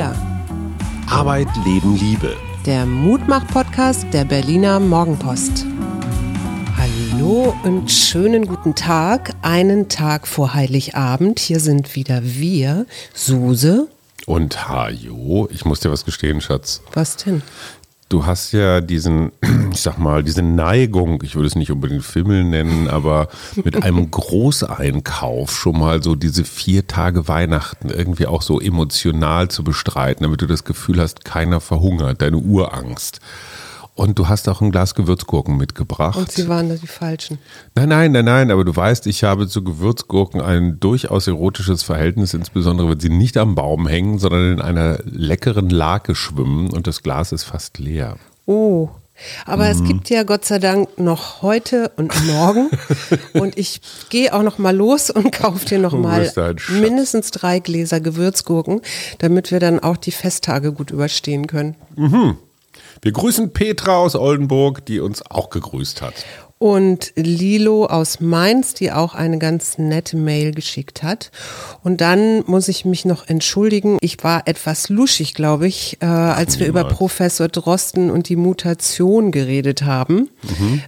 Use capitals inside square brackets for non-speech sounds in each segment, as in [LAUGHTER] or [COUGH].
Wir. Arbeit, Leben, Liebe. Der Mutmach-Podcast der Berliner Morgenpost. Hallo und schönen guten Tag. Einen Tag vor Heiligabend. Hier sind wieder wir, Suse. Und Hajo, ich muss dir was gestehen, Schatz. Was denn? Du hast ja diesen, [CLEARS THROAT] ich sag mal, diese Neigung, ich würde es nicht unbedingt Fimmel nennen, aber mit einem Großeinkauf schon mal so diese vier Tage Weihnachten irgendwie auch so emotional zu bestreiten, damit du das Gefühl hast, keiner verhungert, deine Urangst. Und du hast auch ein Glas Gewürzgurken mitgebracht. Und sie waren da die falschen. Nein, nein, nein, nein, aber du weißt, ich habe zu Gewürzgurken ein durchaus erotisches Verhältnis, insbesondere wenn sie nicht am Baum hängen, sondern in einer leckeren Lake schwimmen und das Glas ist fast leer. Oh. Aber es gibt ja Gott sei Dank noch heute und morgen. [LAUGHS] und ich gehe auch noch mal los und kaufe dir noch mal mindestens drei Gläser Gewürzgurken, damit wir dann auch die Festtage gut überstehen können. Wir grüßen Petra aus Oldenburg, die uns auch gegrüßt hat. Und Lilo aus Mainz, die auch eine ganz nette Mail geschickt hat. Und dann muss ich mich noch entschuldigen. Ich war etwas luschig, glaube ich, äh, als wir über. Professor Drosten und die Mutation geredet haben,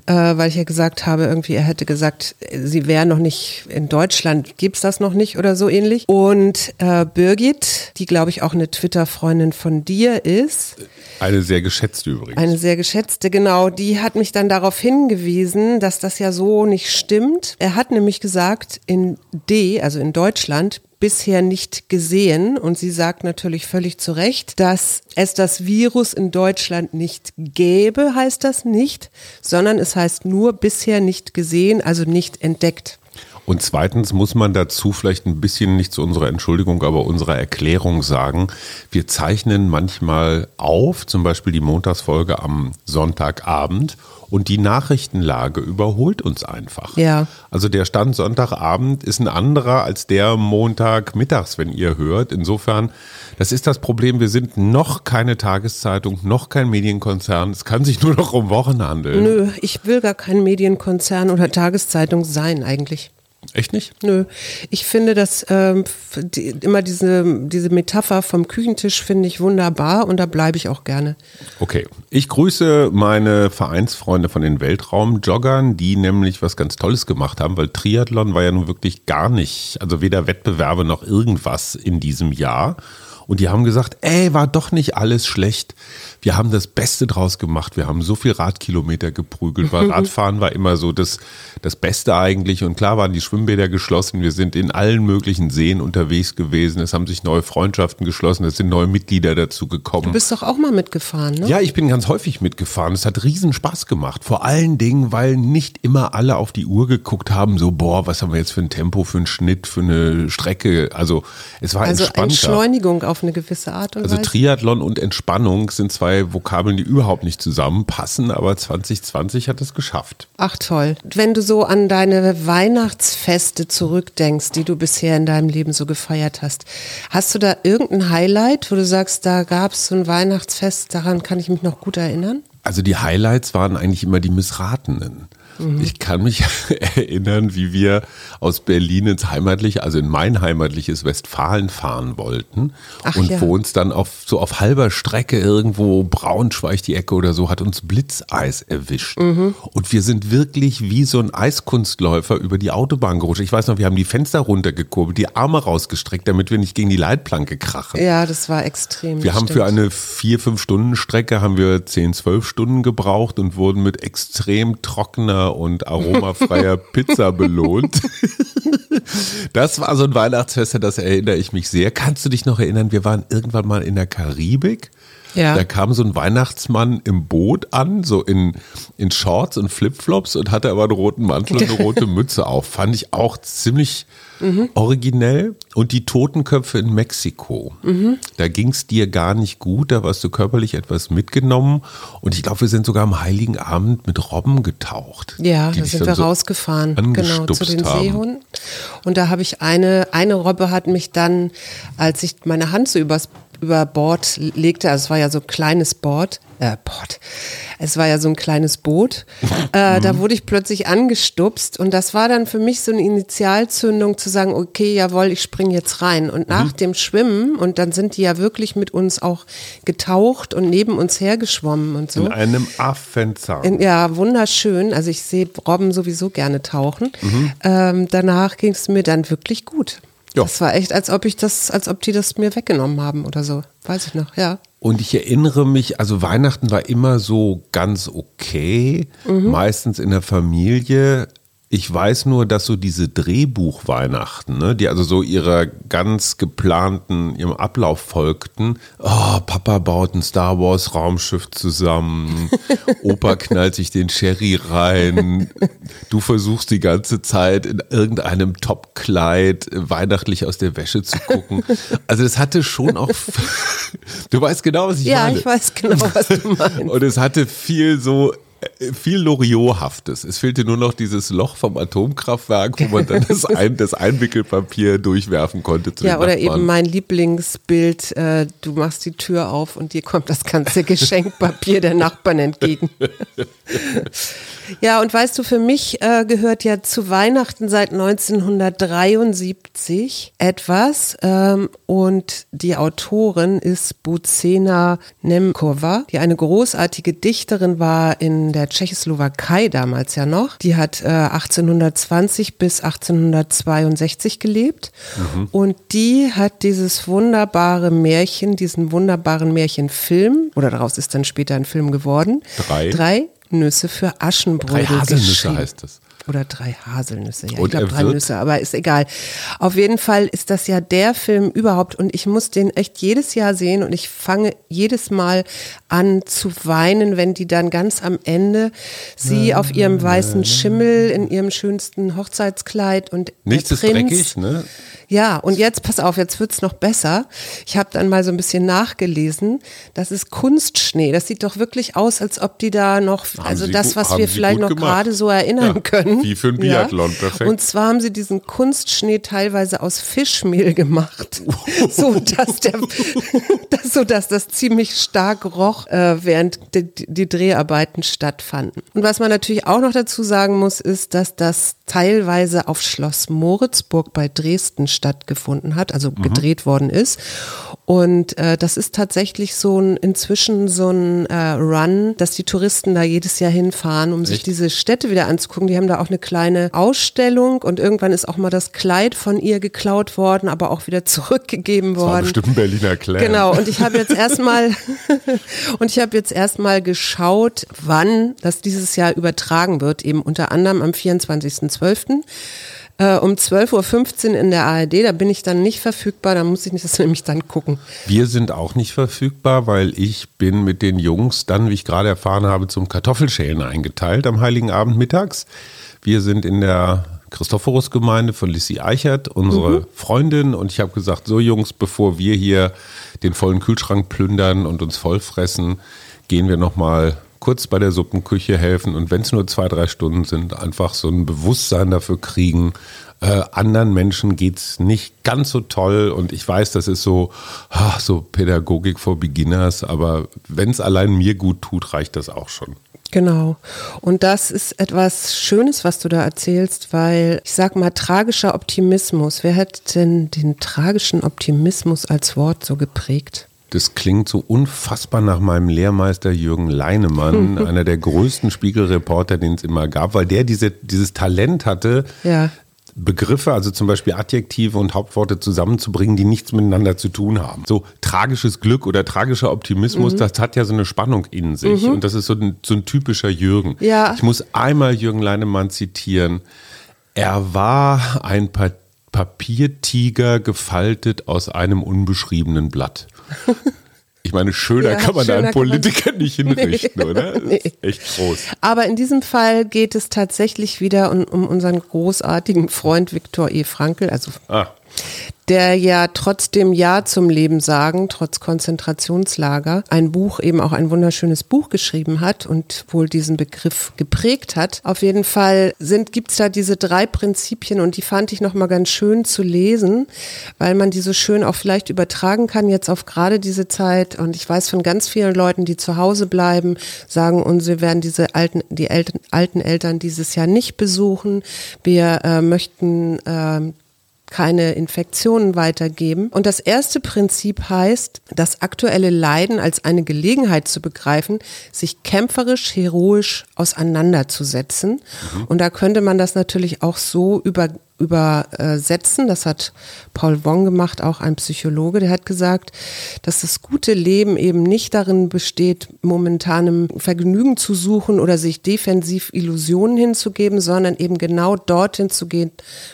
äh, weil ich ja gesagt habe, irgendwie er hätte gesagt, sie wäre noch nicht in Deutschland, gibt's das noch nicht oder so ähnlich. Und äh, Birgit, die glaube ich auch eine Twitter-Freundin von dir ist, Eine sehr geschätzte übrigens. eine sehr geschätzte, genau, die hat mich dann darauf hingewiesen, dass das ja so nicht stimmt. Er hat nämlich gesagt, in D, also in Deutschland, bisher nicht gesehen. Und sie sagt natürlich völlig zu Recht, dass es das Virus in Deutschland nicht gäbe, heißt das nicht, sondern es heißt nur bisher nicht gesehen, also nicht entdeckt. Und zweitens muss man dazu vielleicht ein bisschen nicht zu unserer Entschuldigung, aber unserer Erklärung sagen. Wir zeichnen manchmal auf, zum Beispiel die Montagsfolge am Sonntagabend und die Nachrichtenlage überholt uns einfach. Ja. Also der Stand Sonntagabend ist ein anderer als der Montagmittags, wenn ihr hört. Insofern, das ist das Problem. Wir sind noch keine Tageszeitung, noch kein Medienkonzern. Es kann sich nur noch um Wochen handeln. Nö, ich will gar kein Medienkonzern oder Tageszeitung sein eigentlich. Echt nicht? Nö, ich finde das ähm, die, immer diese, diese Metapher vom Küchentisch finde ich wunderbar und da bleibe ich auch gerne. Okay, ich grüße meine Vereinsfreunde von den Weltraumjoggern, die nämlich was ganz Tolles gemacht haben, weil Triathlon war ja nun wirklich gar nicht, also weder Wettbewerbe noch irgendwas in diesem Jahr. Und die haben gesagt, ey, war doch nicht alles schlecht. Wir haben das Beste draus gemacht. Wir haben so viel Radkilometer geprügelt, weil [LAUGHS] Radfahren war immer so das, das Beste eigentlich. Und klar waren die Schwimmbäder geschlossen. Wir sind in allen möglichen Seen unterwegs gewesen. Es haben sich neue Freundschaften geschlossen. Es sind neue Mitglieder dazu gekommen. Du bist doch auch mal mitgefahren, ne? Ja, ich bin ganz häufig mitgefahren. Es hat riesen Spaß gemacht. Vor allen Dingen, weil nicht immer alle auf die Uhr geguckt haben, so, boah, was haben wir jetzt für ein Tempo, für einen Schnitt, für eine Strecke. Also es war also entspannter. Entschleunigung auf eine gewisse Art und Also Weise. Triathlon und Entspannung sind zwei Vokabeln, die überhaupt nicht zusammenpassen, aber 2020 hat es geschafft. Ach toll. Wenn du so an deine Weihnachtsfeste zurückdenkst, die du bisher in deinem Leben so gefeiert hast, hast du da irgendein Highlight, wo du sagst, da gab es so ein Weihnachtsfest, daran kann ich mich noch gut erinnern? Also die Highlights waren eigentlich immer die Missratenen. Ich kann mich [LAUGHS] erinnern, wie wir aus Berlin ins heimatliche, also in mein heimatliches Westfalen fahren wollten Ach und ja. wo uns dann auf so auf halber Strecke irgendwo Braunschweig die Ecke oder so hat uns Blitzeis erwischt und wir sind wirklich wie so ein Eiskunstläufer über die Autobahn gerutscht. Ich weiß noch, wir haben die Fenster runtergekurbelt, die Arme rausgestreckt, damit wir nicht gegen die Leitplanke krachen. Ja, das war extrem. Wir haben stimmt. für eine vier, fünf Stunden Strecke haben wir 10, 12 Stunden gebraucht und wurden mit extrem trockener und aromafreier [LAUGHS] Pizza belohnt. Das war so ein Weihnachtsfest, an das erinnere ich mich sehr. Kannst du dich noch erinnern, wir waren irgendwann mal in der Karibik? Ja. Da kam so ein Weihnachtsmann im Boot an, so in, in Shorts und Flipflops und hatte aber einen roten Mantel und eine [LAUGHS] rote Mütze auf. Fand ich auch ziemlich originell. Und die Totenköpfe in Mexiko. Da ging es dir gar nicht gut, da warst du körperlich etwas mitgenommen. Und ich glaube, wir sind sogar am Heiligen Abend mit Robben getaucht. Ja, da sind wir so rausgefahren, genau, zu den haben. Seehunden. Und da habe ich eine, eine Robbe hat mich dann, als ich meine Hand so übers über Bord legte. Also es war ja so ein kleines Board äh, Port. Es war ja so ein kleines Boot. Äh, da wurde ich plötzlich angestupst und das war dann für mich so eine Initialzündung zu sagen, okay, jawohl, ich springe jetzt rein. Und nach mhm. dem Schwimmen, und dann sind die ja wirklich mit uns auch getaucht und neben uns hergeschwommen und so. In einem Affenzahn. In, ja, wunderschön. Also ich sehe Robben sowieso gerne tauchen. Mhm. Ähm, danach ging es mir dann wirklich gut. Jo. Das war echt, als ob ich das, als ob die das mir weggenommen haben oder so. Weiß ich noch, ja. Und ich erinnere mich, also Weihnachten war immer so ganz okay, mhm. meistens in der Familie. Ich weiß nur, dass so diese Drehbuchweihnachten, ne, die also so ihrer ganz geplanten, ihrem Ablauf folgten. Oh, Papa baut ein Star Wars Raumschiff zusammen. [LAUGHS] Opa knallt sich den Sherry rein. Du versuchst die ganze Zeit in irgendeinem Top-Kleid weihnachtlich aus der Wäsche zu gucken. Also das hatte schon auch, [LAUGHS] du weißt genau, was ich ja, meine. Ja, ich weiß genau, was du [LAUGHS] meinst. Und es hatte viel so viel Loriot-haftes. Es fehlte nur noch dieses Loch vom Atomkraftwerk, wo man dann [LAUGHS] das, Ein das Einwickelpapier durchwerfen konnte. ja, oder eben mein Lieblingsbild, äh, du machst die Tür auf und dir kommt das ganze [LAUGHS] Geschenkpapier der Nachbarn entgegen. [LAUGHS] ja, und weißt du, für mich äh, gehört ja zu Weihnachten seit 1973 etwas ähm, und die Autorin ist Bucena Nemkova, die eine großartige Dichterin war in der Tschechoslowakei damals ja noch. Die hat äh, 1820 bis 1862 gelebt mhm. und die hat dieses wunderbare Märchen, diesen wunderbaren Märchenfilm, oder daraus ist dann später ein Film geworden. Drei. Drei Nüsse für Aschenbrödel Drei Haselnüsse heißt es. Oder drei Haselnüsse. Ja, und ich glaube drei Nüsse, aber ist egal. Auf jeden Fall ist das ja der Film überhaupt und ich muss den echt jedes Jahr sehen und ich fange jedes Mal an zu weinen, wenn die dann ganz am Ende sie auf ihrem weißen Schimmel in ihrem schönsten Hochzeitskleid und Nichts ist dreckig, ne? Ja, und jetzt, pass auf, jetzt wird's noch besser. Ich habe dann mal so ein bisschen nachgelesen. Das ist Kunstschnee. Das sieht doch wirklich aus, als ob die da noch, haben also Sie das, was wir vielleicht noch gerade so erinnern ja, können. Wie für ein Biathlon, ja. perfekt. Und zwar haben sie diesen Kunstschnee teilweise aus Fischmehl gemacht. [LAUGHS] so, dass der, das, [LAUGHS] so dass das ziemlich stark roch, äh, während die, die Dreharbeiten stattfanden. Und was man natürlich auch noch dazu sagen muss, ist, dass das teilweise auf Schloss Moritzburg bei Dresden stattgefunden hat, also mhm. gedreht worden ist. Und äh, das ist tatsächlich so ein inzwischen so ein äh, Run, dass die Touristen da jedes Jahr hinfahren, um Echt? sich diese Städte wieder anzugucken. Die haben da auch eine kleine Ausstellung und irgendwann ist auch mal das Kleid von ihr geklaut worden, aber auch wieder [LAUGHS] zurückgegeben worden. Das war bestimmt ein Berliner Clan. Genau. Und ich habe jetzt erstmal [LAUGHS] und ich habe jetzt erstmal geschaut, wann das dieses Jahr übertragen wird, eben unter anderem am 24.12 äh, um 12.15 Uhr in der ARD. Da bin ich dann nicht verfügbar, da muss ich das [LAUGHS] nämlich dann gucken. Wir sind auch nicht verfügbar, weil ich bin mit den Jungs dann, wie ich gerade erfahren habe, zum Kartoffelschälen eingeteilt am Heiligen Abend mittags. Wir sind in der Christophorus-Gemeinde von Lissy Eichert, unsere mhm. Freundin. Und ich habe gesagt, so Jungs, bevor wir hier den vollen Kühlschrank plündern und uns vollfressen, gehen wir nochmal kurz bei der Suppenküche helfen und wenn es nur zwei, drei Stunden sind, einfach so ein Bewusstsein dafür kriegen, äh, anderen Menschen geht es nicht ganz so toll und ich weiß, das ist so, ach, so Pädagogik for Beginners, aber wenn es allein mir gut tut, reicht das auch schon. Genau. Und das ist etwas Schönes, was du da erzählst, weil ich sag mal, tragischer Optimismus. Wer hat denn den tragischen Optimismus als Wort so geprägt? Das klingt so unfassbar nach meinem Lehrmeister Jürgen Leinemann, [LAUGHS] einer der größten Spiegelreporter, den es immer gab, weil der diese, dieses Talent hatte, ja. Begriffe, also zum Beispiel Adjektive und Hauptworte zusammenzubringen, die nichts miteinander zu tun haben. So tragisches Glück oder tragischer Optimismus, mhm. das hat ja so eine Spannung in sich. Mhm. Und das ist so ein, so ein typischer Jürgen. Ja. Ich muss einmal Jürgen Leinemann zitieren. Er war ein Papiertiger gefaltet aus einem unbeschriebenen Blatt. [LAUGHS] Ich meine, schöner ja, kann man schöner da einen Politiker [LAUGHS] nicht hinrichten, nee. oder? Nee. echt groß. Aber in diesem Fall geht es tatsächlich wieder um, um unseren großartigen Freund Viktor E. Frankl, also ah. Der ja trotzdem Ja zum Leben sagen, trotz Konzentrationslager, ein Buch, eben auch ein wunderschönes Buch geschrieben hat und wohl diesen Begriff geprägt hat. Auf jeden Fall sind, gibt's da diese drei Prinzipien und die fand ich nochmal ganz schön zu lesen, weil man die so schön auch vielleicht übertragen kann jetzt auf gerade diese Zeit. Und ich weiß von ganz vielen Leuten, die zu Hause bleiben, sagen, und sie werden diese alten, die Eltern, alten Eltern dieses Jahr nicht besuchen. Wir äh, möchten äh, keine Infektionen weitergeben. Und das erste Prinzip heißt, das aktuelle Leiden als eine Gelegenheit zu begreifen, sich kämpferisch, heroisch auseinanderzusetzen. Mhm. Und da könnte man das natürlich auch so über übersetzen. Das hat Paul Wong gemacht, auch ein Psychologe. Der hat gesagt, dass das gute Leben eben nicht darin besteht, momentanem Vergnügen zu suchen oder sich defensiv Illusionen hinzugeben, sondern eben genau dorthin zu gehen,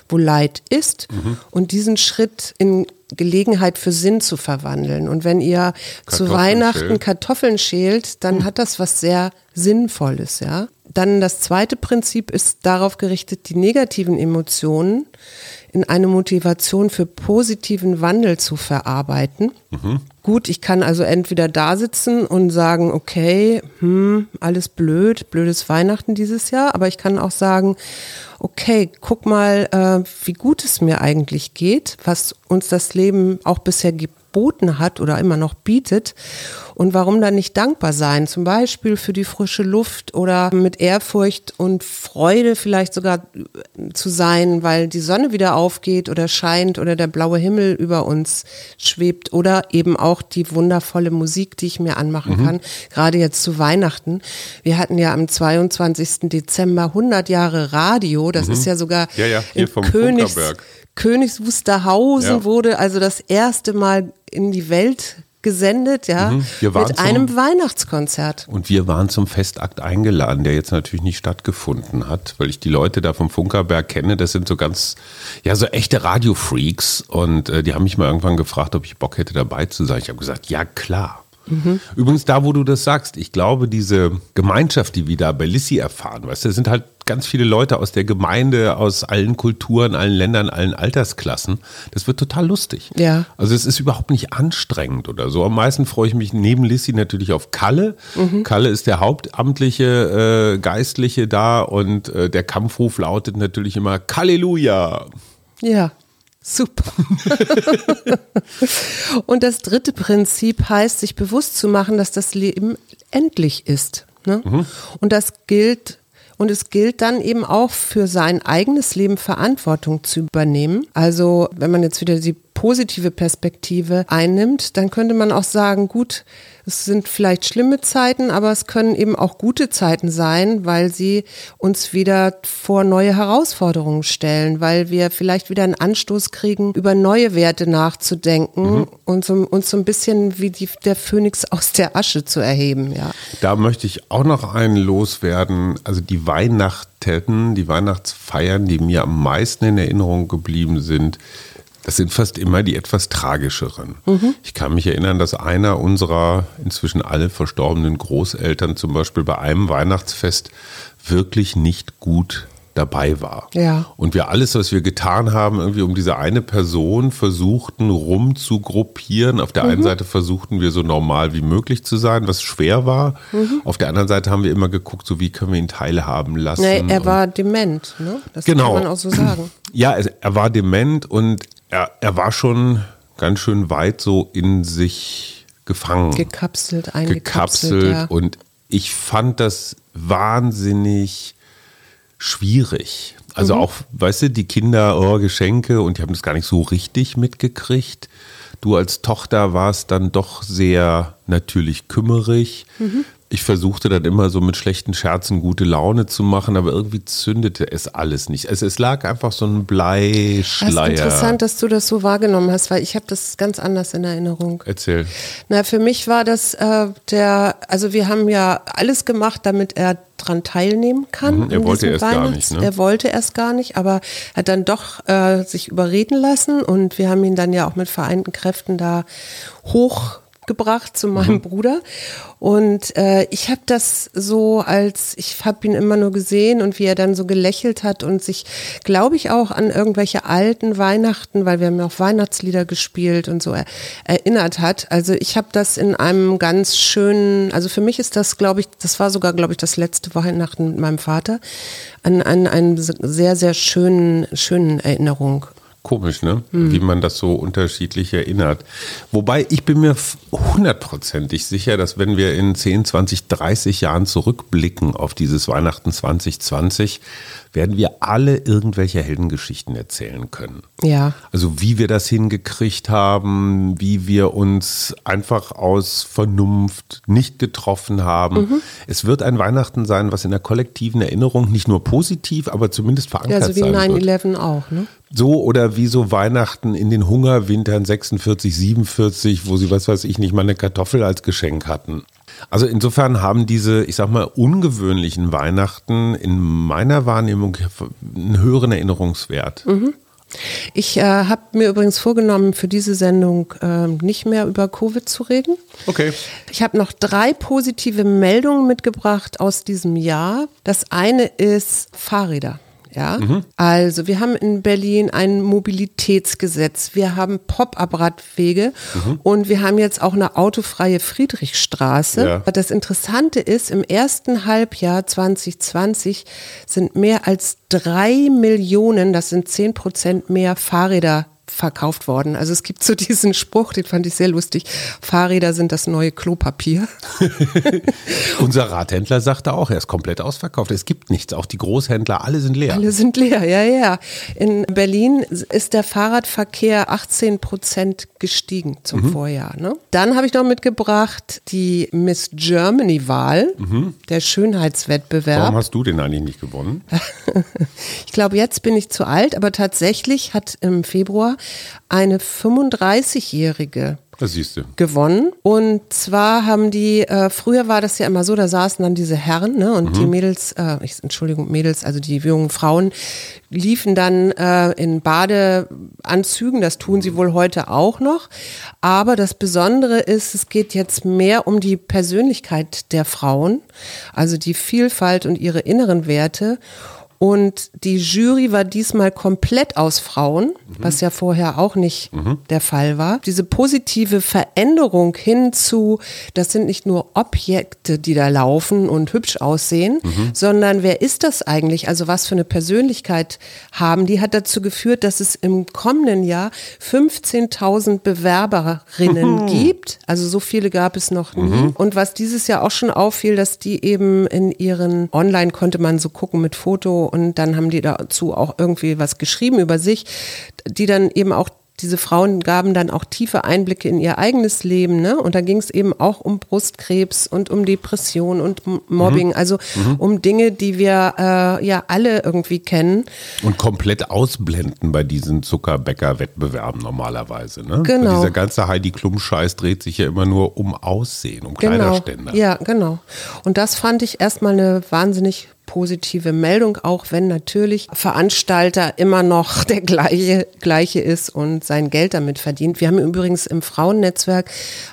wo Leid ist mhm. und diesen Schritt in Gelegenheit für Sinn zu verwandeln. Und wenn ihr zu Weihnachten schält. Kartoffeln schält, dann hm. hat das was sehr Sinnvolles, ja. Dann das zweite Prinzip ist darauf gerichtet, die negativen Emotionen in eine Motivation für positiven Wandel zu verarbeiten. Mhm. Gut, ich kann also entweder da sitzen und sagen, okay, hm, alles blöd, blödes Weihnachten dieses Jahr, aber ich kann auch sagen, okay, guck mal, äh, wie gut es mir eigentlich geht, was uns das Leben auch bisher geboten hat oder immer noch bietet. Und warum dann nicht dankbar sein? Zum Beispiel für die frische Luft oder mit Ehrfurcht und Freude vielleicht sogar zu sein, weil die Sonne wieder aufgeht oder scheint oder der blaue Himmel über uns schwebt oder eben auch die wundervolle Musik, die ich mir anmachen mhm. kann, gerade jetzt zu Weihnachten. Wir hatten ja am 22. Dezember 100 Jahre Radio, das mhm. ist ja sogar ja, ja, in Königs, Königs Wusterhausen ja. wurde also das erste Mal in die Welt gesendet, ja, mhm. mit einem Weihnachtskonzert. Und wir waren zum Festakt eingeladen, der jetzt natürlich nicht stattgefunden hat, weil ich die Leute da vom Funkerberg kenne. Das sind so ganz, ja, so echte Radiofreaks. Und äh, die haben mich mal irgendwann gefragt, ob ich Bock hätte, dabei zu sein. Ich habe gesagt, ja klar. Mhm. Übrigens, da, wo du das sagst, ich glaube, diese Gemeinschaft, die wir da bei Lissy erfahren, weißt du, sind halt ganz viele Leute aus der Gemeinde, aus allen Kulturen, allen Ländern, allen Altersklassen. Das wird total lustig. Ja. Also es ist überhaupt nicht anstrengend oder so. Am meisten freue ich mich neben Lissy natürlich auf Kalle. Mhm. Kalle ist der hauptamtliche äh, Geistliche da und äh, der Kampfruf lautet natürlich immer Halleluja. Ja. Super. [LAUGHS] und das dritte Prinzip heißt, sich bewusst zu machen, dass das Leben endlich ist. Ne? Mhm. Und das gilt und es gilt dann eben auch für sein eigenes Leben Verantwortung zu übernehmen. Also wenn man jetzt wieder die positive Perspektive einnimmt, dann könnte man auch sagen, gut, es sind vielleicht schlimme Zeiten, aber es können eben auch gute Zeiten sein, weil sie uns wieder vor neue Herausforderungen stellen, weil wir vielleicht wieder einen Anstoß kriegen, über neue Werte nachzudenken mhm. und so, uns so ein bisschen wie die, der Phönix [LAUGHS] aus der Asche zu erheben. Ja. Da möchte ich auch noch einen loswerden. Also die Weihnachten, die Weihnachtsfeiern, die mir am meisten in Erinnerung geblieben sind, das sind fast immer die etwas tragischeren. Mhm. Ich kann mich erinnern, dass einer unserer inzwischen alle verstorbenen Großeltern zum Beispiel bei einem Weihnachtsfest wirklich nicht gut dabei war. Ja. Und wir alles, was wir getan haben, irgendwie um diese eine Person versuchten rumzugruppieren. Auf der mhm. einen Seite versuchten wir so normal wie möglich zu sein, was schwer war. Mhm. Auf der anderen Seite haben wir immer geguckt, so wie können wir ihn teilhaben lassen. Nee, er war dement, ne? Das genau. kann man auch so sagen. Ja, er war dement und er, er war schon ganz schön weit so in sich gefangen. Gekapselt, eingekapselt. Gekapselt ja. und ich fand das wahnsinnig schwierig. Also mhm. auch, weißt du, die Kinder, oh, Geschenke und die haben das gar nicht so richtig mitgekriegt. Du als Tochter warst dann doch sehr natürlich kümmerig. Mhm ich versuchte dann immer so mit schlechten Scherzen gute Laune zu machen, aber irgendwie zündete es alles nicht. Also es lag einfach so ein Bleischleier. Das ist interessant, dass du das so wahrgenommen hast, weil ich habe das ganz anders in Erinnerung. Erzähl. Na, für mich war das äh, der, also wir haben ja alles gemacht, damit er dran teilnehmen kann. Mhm, er wollte erst gar nicht. Ne? Er wollte erst gar nicht, aber er hat dann doch äh, sich überreden lassen und wir haben ihn dann ja auch mit vereinten Kräften da hoch gebracht zu meinem mhm. Bruder. Und äh, ich habe das so als, ich habe ihn immer nur gesehen und wie er dann so gelächelt hat und sich, glaube ich, auch an irgendwelche alten Weihnachten, weil wir haben ja auch Weihnachtslieder gespielt und so er, erinnert hat. Also ich habe das in einem ganz schönen, also für mich ist das, glaube ich, das war sogar, glaube ich, das letzte Weihnachten mit meinem Vater, an, an einen sehr, sehr schönen, schönen Erinnerung Komisch, ne? Hm. Wie man das so unterschiedlich erinnert. Wobei ich bin mir hundertprozentig sicher, dass wenn wir in 10, 20, 30 Jahren zurückblicken auf dieses Weihnachten 2020, werden wir alle irgendwelche Heldengeschichten erzählen können. Ja. Also wie wir das hingekriegt haben, wie wir uns einfach aus Vernunft nicht getroffen haben. Mhm. Es wird ein Weihnachten sein, was in der kollektiven Erinnerung nicht nur positiv, aber zumindest verankert sein wird. Ja, so wie 9-11 auch, ne? So oder wie so Weihnachten in den Hungerwintern 46, 47, wo sie, was weiß ich, nicht mal eine Kartoffel als Geschenk hatten. Also insofern haben diese, ich sag mal, ungewöhnlichen Weihnachten in meiner Wahrnehmung einen höheren Erinnerungswert. Mhm. Ich äh, habe mir übrigens vorgenommen, für diese Sendung äh, nicht mehr über Covid zu reden. Okay. Ich habe noch drei positive Meldungen mitgebracht aus diesem Jahr. Das eine ist Fahrräder. Ja, mhm. also wir haben in Berlin ein Mobilitätsgesetz, wir haben Pop-up-Radwege mhm. und wir haben jetzt auch eine autofreie Friedrichstraße. Ja. Das Interessante ist, im ersten Halbjahr 2020 sind mehr als drei Millionen, das sind zehn Prozent mehr Fahrräder verkauft worden. Also es gibt so diesen Spruch, den fand ich sehr lustig. Fahrräder sind das neue Klopapier. [LAUGHS] Unser Radhändler sagte auch, er ist komplett ausverkauft. Es gibt nichts. Auch die Großhändler, alle sind leer. Alle sind leer, ja, ja. In Berlin ist der Fahrradverkehr 18 Prozent gestiegen zum mhm. Vorjahr. Ne? Dann habe ich noch mitgebracht die Miss Germany-Wahl, mhm. der Schönheitswettbewerb. Warum hast du den eigentlich nicht gewonnen? [LAUGHS] ich glaube, jetzt bin ich zu alt, aber tatsächlich hat im Februar eine 35-Jährige gewonnen. Und zwar haben die, äh, früher war das ja immer so, da saßen dann diese Herren ne, und mhm. die Mädels, äh, ich, Entschuldigung, Mädels, also die jungen Frauen, liefen dann äh, in Badeanzügen, das tun sie wohl heute auch noch. Aber das Besondere ist, es geht jetzt mehr um die Persönlichkeit der Frauen, also die Vielfalt und ihre inneren Werte. Und die Jury war diesmal komplett aus Frauen, mhm. was ja vorher auch nicht mhm. der Fall war. Diese positive Veränderung hin zu, das sind nicht nur Objekte, die da laufen und hübsch aussehen, mhm. sondern wer ist das eigentlich? Also was für eine Persönlichkeit haben die, hat dazu geführt, dass es im kommenden Jahr 15.000 Bewerberinnen gibt. Also so viele gab es noch nie. Mhm. Und was dieses Jahr auch schon auffiel, dass die eben in ihren, online konnte man so gucken mit Foto und dann haben die dazu auch irgendwie was geschrieben über sich, die dann eben auch diese Frauen gaben dann auch tiefe Einblicke in ihr eigenes Leben, ne? Und da ging es eben auch um Brustkrebs und um Depression und Mobbing, mhm. also mhm. um Dinge, die wir äh, ja alle irgendwie kennen. Und komplett ausblenden bei diesen Zuckerbäcker-Wettbewerben normalerweise, ne? Genau. Weil dieser ganze Heidi Klum-Scheiß dreht sich ja immer nur um Aussehen, um genau. Kleiderständer. Ja, genau. Und das fand ich erstmal eine wahnsinnig positive Meldung, auch wenn natürlich Veranstalter immer noch [LAUGHS] der gleiche, gleiche ist und sein Geld damit verdient. Wir haben übrigens im Frauennetzwerk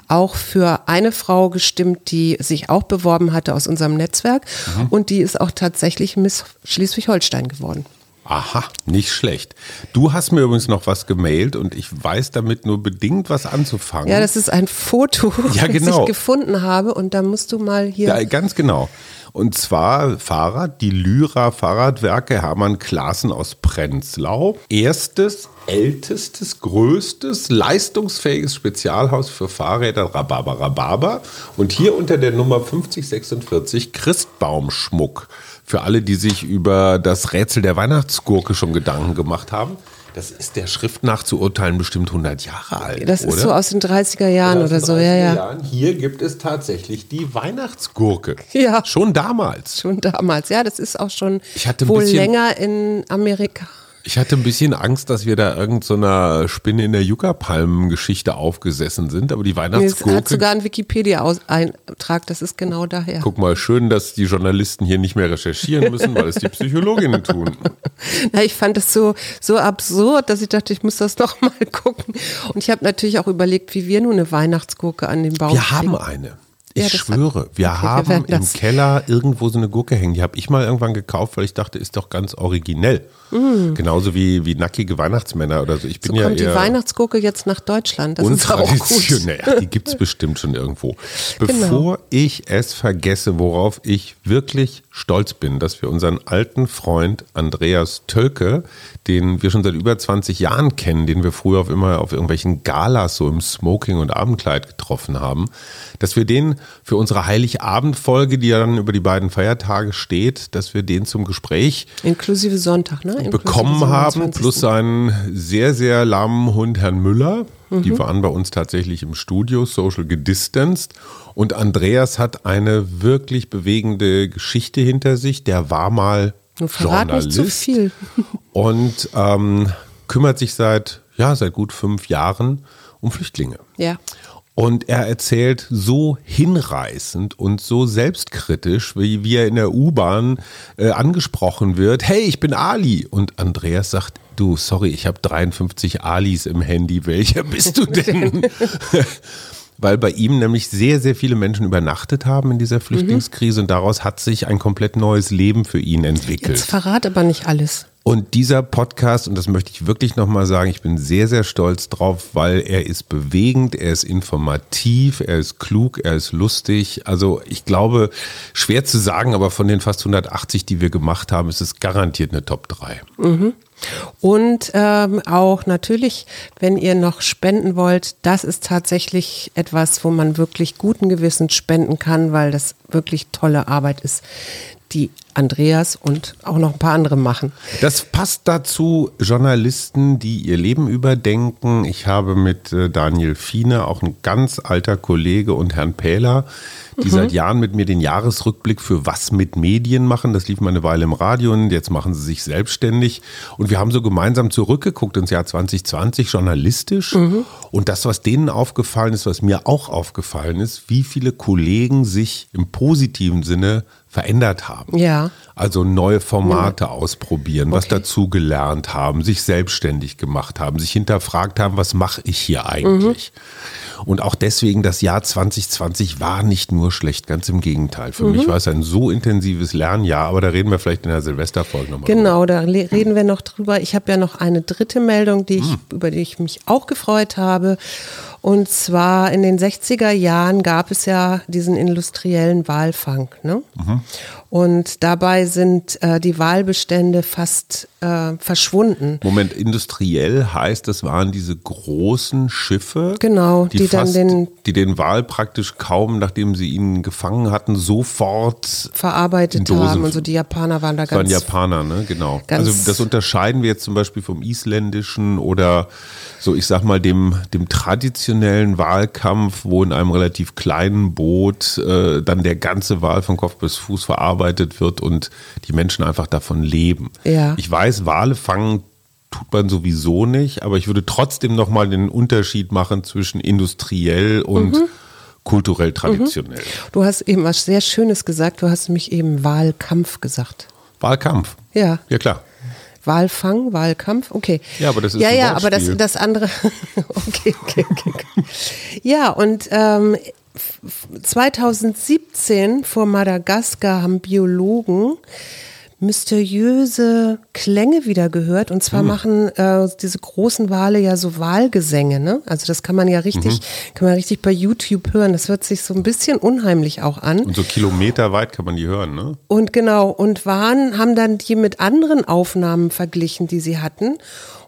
auch für eine Frau gestimmt, die sich auch beworben hatte aus unserem Netzwerk mhm. und die ist auch tatsächlich Miss Schleswig-Holstein geworden. Aha, nicht schlecht. Du hast mir übrigens noch was gemailt und ich weiß damit nur bedingt was anzufangen. Ja, das ist ein Foto, ja, genau. [LAUGHS] das ich gefunden habe und da musst du mal hier. Ja, ganz genau. Und zwar Fahrrad, die Lyra Fahrradwerke Hermann Klaassen aus Prenzlau. Erstes, ältestes, größtes, leistungsfähiges Spezialhaus für Fahrräder Rhabarber Rhabarber. Und hier unter der Nummer 5046 Christbaumschmuck. Für alle, die sich über das Rätsel der Weihnachtsgurke schon Gedanken gemacht haben. Das ist der Schrift nach zu urteilen bestimmt 100 Jahre alt. Das ist oder? so aus den 30er Jahren oder, so, ja, ja. Jahren. Hier gibt es tatsächlich die Weihnachtsgurke. [LAUGHS] Ja. Schon damals. Schon damals, ja, das ist auch schon wohl länger in Amerika. Ich hatte ein bisschen Angst, dass wir da irgendeiner so Spinne in der Yucca-Palmen-Geschichte aufgesessen sind, aber die Weihnachtsgurke. Es hat sogar einen Wikipedia-Eintrag, das ist genau daher. Guck mal, schön, dass die Journalisten hier nicht mehr recherchieren müssen, weil es die Psychologinnen tun. [LAUGHS] Na, ich fand es so, so absurd, dass ich dachte, ich muss das doch mal gucken. Und ich habe natürlich auch überlegt, wie wir nun eine Weihnachtsgurke an den Baum Wir haben eine. Ich ja, schwöre, wir okay, haben wir im Keller irgendwo so eine Gurke hängen. Die habe ich mal irgendwann gekauft, weil ich dachte, ist doch ganz originell. Mm. Genauso wie, wie nackige Weihnachtsmänner oder so. Ich bin so ja kommt eher die Weihnachtsgurke jetzt nach Deutschland. Das ist auch gut. Naja, die gibt es [LAUGHS] bestimmt schon irgendwo. Genau. Bevor genau. ich es vergesse, worauf ich wirklich stolz bin, dass wir unseren alten Freund Andreas Tölke, den wir schon seit über 20 Jahren kennen, den wir früher auf immer auf irgendwelchen Galas so im Smoking und Abendkleid getroffen haben, dass wir den für unsere Heiligabendfolge, die ja dann über die beiden Feiertage steht, dass wir den zum Gespräch inklusive Sonntag, ne? Inklusive bekommen haben, plus seinen sehr, sehr lahmen Hund Herrn Müller. Mhm. Die waren bei uns tatsächlich im Studio, social gedistanced. Und Andreas hat eine wirklich bewegende Geschichte hinter sich. Der war mal Journalist nicht zu viel. [LAUGHS] und ähm, kümmert sich seit ja seit gut fünf Jahren um Flüchtlinge. Ja. Und er erzählt so hinreißend und so selbstkritisch, wie, wie er in der U-Bahn äh, angesprochen wird. Hey, ich bin Ali. Und Andreas sagt, du, sorry, ich habe 53 Alis im Handy. Welcher bist du [LAUGHS] denn? [LAUGHS] Weil bei ihm nämlich sehr, sehr viele Menschen übernachtet haben in dieser Flüchtlingskrise mhm. und daraus hat sich ein komplett neues Leben für ihn entwickelt. Jetzt verrat aber nicht alles. Und dieser Podcast, und das möchte ich wirklich nochmal sagen, ich bin sehr, sehr stolz drauf, weil er ist bewegend, er ist informativ, er ist klug, er ist lustig. Also ich glaube, schwer zu sagen, aber von den fast 180, die wir gemacht haben, ist es garantiert eine Top 3. Mhm. Und ähm, auch natürlich, wenn ihr noch spenden wollt, das ist tatsächlich etwas, wo man wirklich guten Gewissens spenden kann, weil das wirklich tolle Arbeit ist, die Andreas und auch noch ein paar andere machen. Das passt dazu, Journalisten, die ihr Leben überdenken. Ich habe mit äh, Daniel Fiene, auch ein ganz alter Kollege, und Herrn Pähler, die mhm. seit Jahren mit mir den Jahresrückblick für Was mit Medien machen. Das lief mal eine Weile im Radio und jetzt machen sie sich selbstständig. Und wir haben so gemeinsam zurückgeguckt ins Jahr 2020, journalistisch. Mhm. Und das, was denen aufgefallen ist, was mir auch aufgefallen ist, wie viele Kollegen sich im positiven Sinne verändert haben. Ja. Also neue Formate ja. ausprobieren, okay. was dazu gelernt haben, sich selbstständig gemacht haben, sich hinterfragt haben, was mache ich hier eigentlich? Mhm. Und auch deswegen, das Jahr 2020 war nicht nur schlecht, ganz im Gegenteil. Für mhm. mich war es ein so intensives Lernjahr, aber da reden wir vielleicht in der Silvesterfolge nochmal. Genau, drüber. da reden wir noch drüber. Ich habe ja noch eine dritte Meldung, die ich, mhm. über die ich mich auch gefreut habe. Und zwar in den 60er Jahren gab es ja diesen industriellen Walfang. Ne? Mhm. Und dabei sind äh, die Walbestände fast äh, verschwunden. Moment, industriell heißt, das waren diese großen Schiffe, genau, die, die fast, dann den, die den Wal praktisch kaum, nachdem sie ihn gefangen hatten, sofort verarbeitet haben. Und so die Japaner waren da ganz. Waren Japaner, ne? Genau. Also das unterscheiden wir jetzt zum Beispiel vom isländischen oder so, ich sag mal dem dem traditionellen Wahlkampf, wo in einem relativ kleinen Boot äh, dann der ganze Wal von Kopf bis Fuß verarbeitet wird und die Menschen einfach davon leben. Ja. Ich weiß, Wale fangen tut man sowieso nicht, aber ich würde trotzdem nochmal den Unterschied machen zwischen industriell und mhm. kulturell traditionell. Mhm. Du hast eben was sehr Schönes gesagt, du hast mich eben Wahlkampf gesagt. Wahlkampf? Ja. Ja, klar. Wahlfang, Wahlkampf, okay. Ja, aber das ist Ja, ja, aber das, das andere, [LAUGHS] okay, okay, okay. ja, und ähm, 2017 vor Madagaskar haben Biologen mysteriöse Klänge wieder gehört. Und zwar mhm. machen äh, diese großen Wale ja so Wahlgesänge. Ne? Also das kann man ja richtig, mhm. kann man richtig bei YouTube hören. Das hört sich so ein bisschen unheimlich auch an. Und so kilometerweit kann man die hören, ne? Und genau. Und waren, haben dann die mit anderen Aufnahmen verglichen, die sie hatten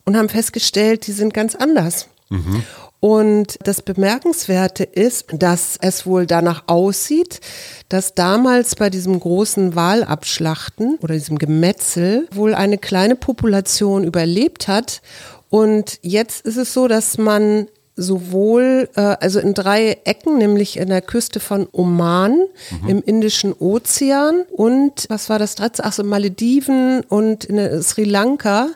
und haben festgestellt, die sind ganz anders. Mhm. Und das Bemerkenswerte ist, dass es wohl danach aussieht, dass damals bei diesem großen Wahlabschlachten oder diesem Gemetzel wohl eine kleine Population überlebt hat. Und jetzt ist es so, dass man sowohl, äh, also in drei Ecken, nämlich in der Küste von Oman, mhm. im Indischen Ozean und, was war das dritte? Achso, Malediven und in Sri Lanka,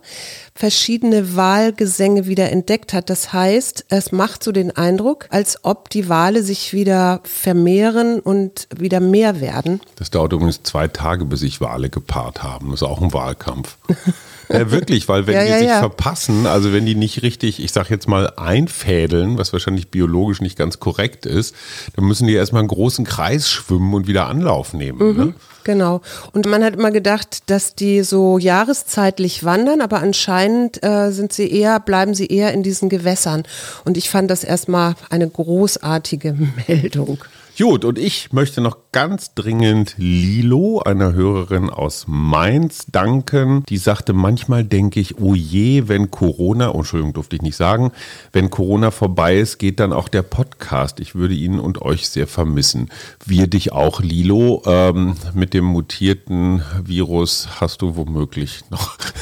verschiedene Wahlgesänge wieder entdeckt hat. Das heißt, es macht so den Eindruck, als ob die Wale sich wieder vermehren und wieder mehr werden. Das dauert übrigens zwei Tage, bis sich Wale gepaart haben. Das ist auch ein Wahlkampf. [LAUGHS] Ja, wirklich, weil wenn Ja, die ja, sich verpassen, also wenn die nicht richtig, ich sag jetzt mal, einfädeln, was wahrscheinlich biologisch nicht ganz korrekt ist, dann müssen die erstmal einen großen Kreis schwimmen und wieder Anlauf nehmen. Ne? Genau. Und man hat immer gedacht, dass die so jahreszeitlich wandern, aber anscheinend äh, sind sie eher, bleiben sie eher in diesen Gewässern. Und ich fand das erstmal eine großartige [LAUGHS] Meldung. Gut, und ich möchte noch ganz dringend Lilo, einer Hörerin aus Mainz, danken. Die sagte, manchmal denke ich, oh je, wenn Corona, oh, Entschuldigung, durfte ich nicht sagen, wenn Corona vorbei ist, geht dann auch der Podcast. Ich würde ihn und euch sehr vermissen. Wir dich auch, Lilo. Ähm, mit dem mutierten Virus hast du womöglich noch [LAUGHS]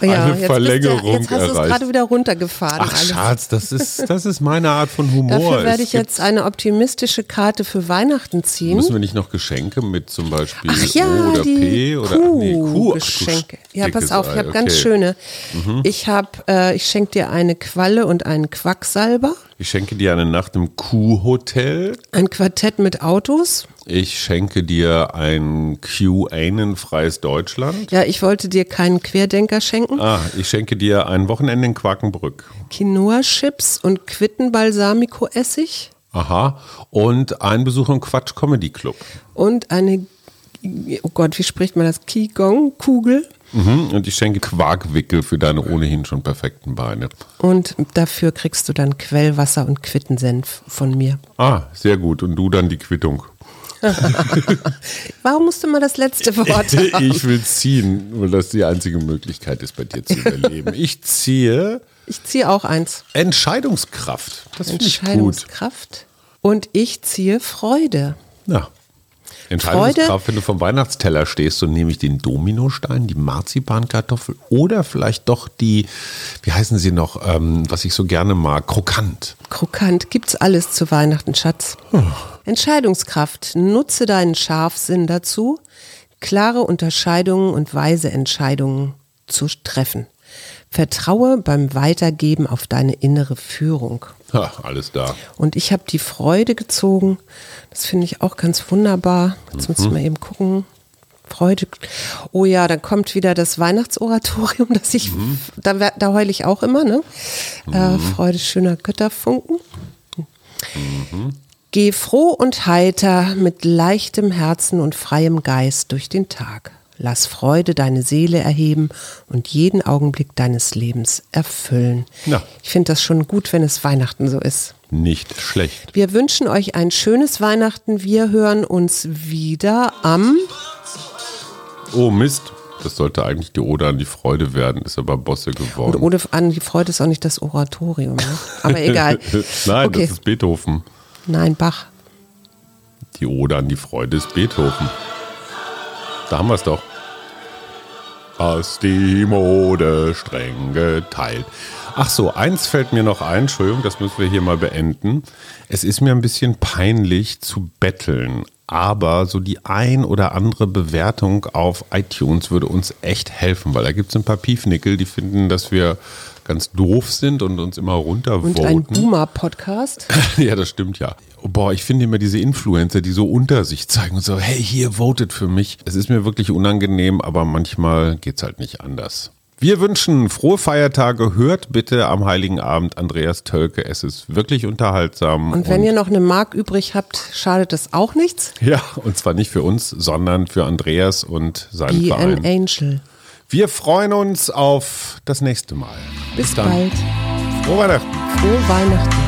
Oh, ja, Eine jetzt, Verlängerung du, jetzt hast du es gerade wieder runtergefahren. Ach, alles. Schatz, das ist, das ist meine Art von Humor. Dafür werde ich jetzt eine optimistische Karte für Weihnachten ziehen. Müssen wir nicht noch Geschenke mit zum Beispiel Ach ja, O oder P oder Kuh nee, Kuh? Ach, Geschenke. Ja, dickes pass auf, ich habe ganz okay. Mhm. schöne. Ich habe, äh, ich schenke dir eine Qualle und einen Quacksalber, Ich schenke dir eine Nacht im Kuhhotel. ein Quartett mit Autos. Ich schenke dir ein QAnon-freies Deutschland. Ja, ich wollte dir keinen Querdenker schenken. Ah, ich schenke dir ein Wochenende in Quakenbrück. Quinoa-Chips und Quittenbalsamico-Essig Aha. Und ein Besuch im Quatsch Comedy Club. und eine, oh Gott, wie spricht man das? Qigong-Kugel. Mhm. Und ich schenke Quarkwickel für deine ohnehin schon perfekten Beine. Und dafür kriegst du dann Quellwasser und Quittensenf von mir. Ah, sehr gut. Und du dann die Quittung. [LAUGHS] Warum musst du mal das letzte Wort [LAUGHS] haben? ich will ziehen, weil das die einzige Möglichkeit ist, bei dir zu überleben. [LAUGHS] Ich ziehe Ich ziehe auch eins. Entscheidungskraft. Das finde ich gut. Entscheidungskraft. Und ich ziehe Freude. Ja. Entscheidungskraft, wenn du vom Weihnachtsteller stehst und nehme ich den Dominostein, die Marzipankartoffel oder vielleicht doch die, wie heißen sie noch, ähm, was ich so gerne mag, krokant. Krokant gibt's alles zu Weihnachten, Schatz. Entscheidungskraft. Nutze deinen Scharfsinn dazu, klare Unterscheidungen und weise Entscheidungen zu treffen. Vertraue beim Weitergeben auf deine innere Führung. Ha, alles da. Und ich habe die Freude gezogen. Das finde ich auch ganz wunderbar. Jetzt muss ich mal eben gucken. Freude. Oh ja, dann kommt wieder das Weihnachtsoratorium, [LAUGHS] das ich, da, wer- da heule ich auch immer, ne? Äh, Freude schöner Götterfunken. Geh froh und heiter mit leichtem Herzen und freiem Geist durch den Tag. Lass Freude deine Seele erheben und jeden Augenblick deines Lebens erfüllen. Ja. Ich finde das schon gut, wenn es Weihnachten so ist. Nicht schlecht. Wir wünschen euch ein schönes Weihnachten. Wir hören uns wieder am. Oh Mist, das sollte eigentlich die Ode an die Freude werden, ist aber Bosse Und geworden. ohne an die Freude ist auch nicht das Oratorium. Ne? Aber egal. [LAUGHS] Nein, okay. das ist Beethoven. Nein, Bach. Die Ode an die Freude ist Beethoven. Da haben wir es doch. Hast die Mode streng geteilt. Ach so, eins fällt mir noch ein, Entschuldigung, das müssen wir hier mal beenden. Es ist mir ein bisschen peinlich zu betteln, aber so die ein oder andere Bewertung auf iTunes würde uns echt helfen, weil da gibt es ein paar Piefnickel, die finden, dass wir ganz doof sind und uns immer Und runtervoten. ein Boomer-Podcast. [LAUGHS] Ja, das stimmt ja. Boah, ich finde immer diese Influencer, die so unter sich zeigen und so, hey, hier, votet für mich. Es ist mir wirklich unangenehm, aber manchmal geht's halt nicht anders. Wir wünschen frohe Feiertage. Hört bitte am Heiligen Abend Andreas Tölke. Es ist wirklich unterhaltsam. Und wenn ihr noch eine Mark übrig habt, schadet das auch nichts. ja, und zwar nicht für uns, sondern für Andreas und seinen Be an Verein. Angel. Wir freuen uns auf das nächste Mal. Bis, dann. bald. Frohe Weihnachten. Frohe Weihnachten.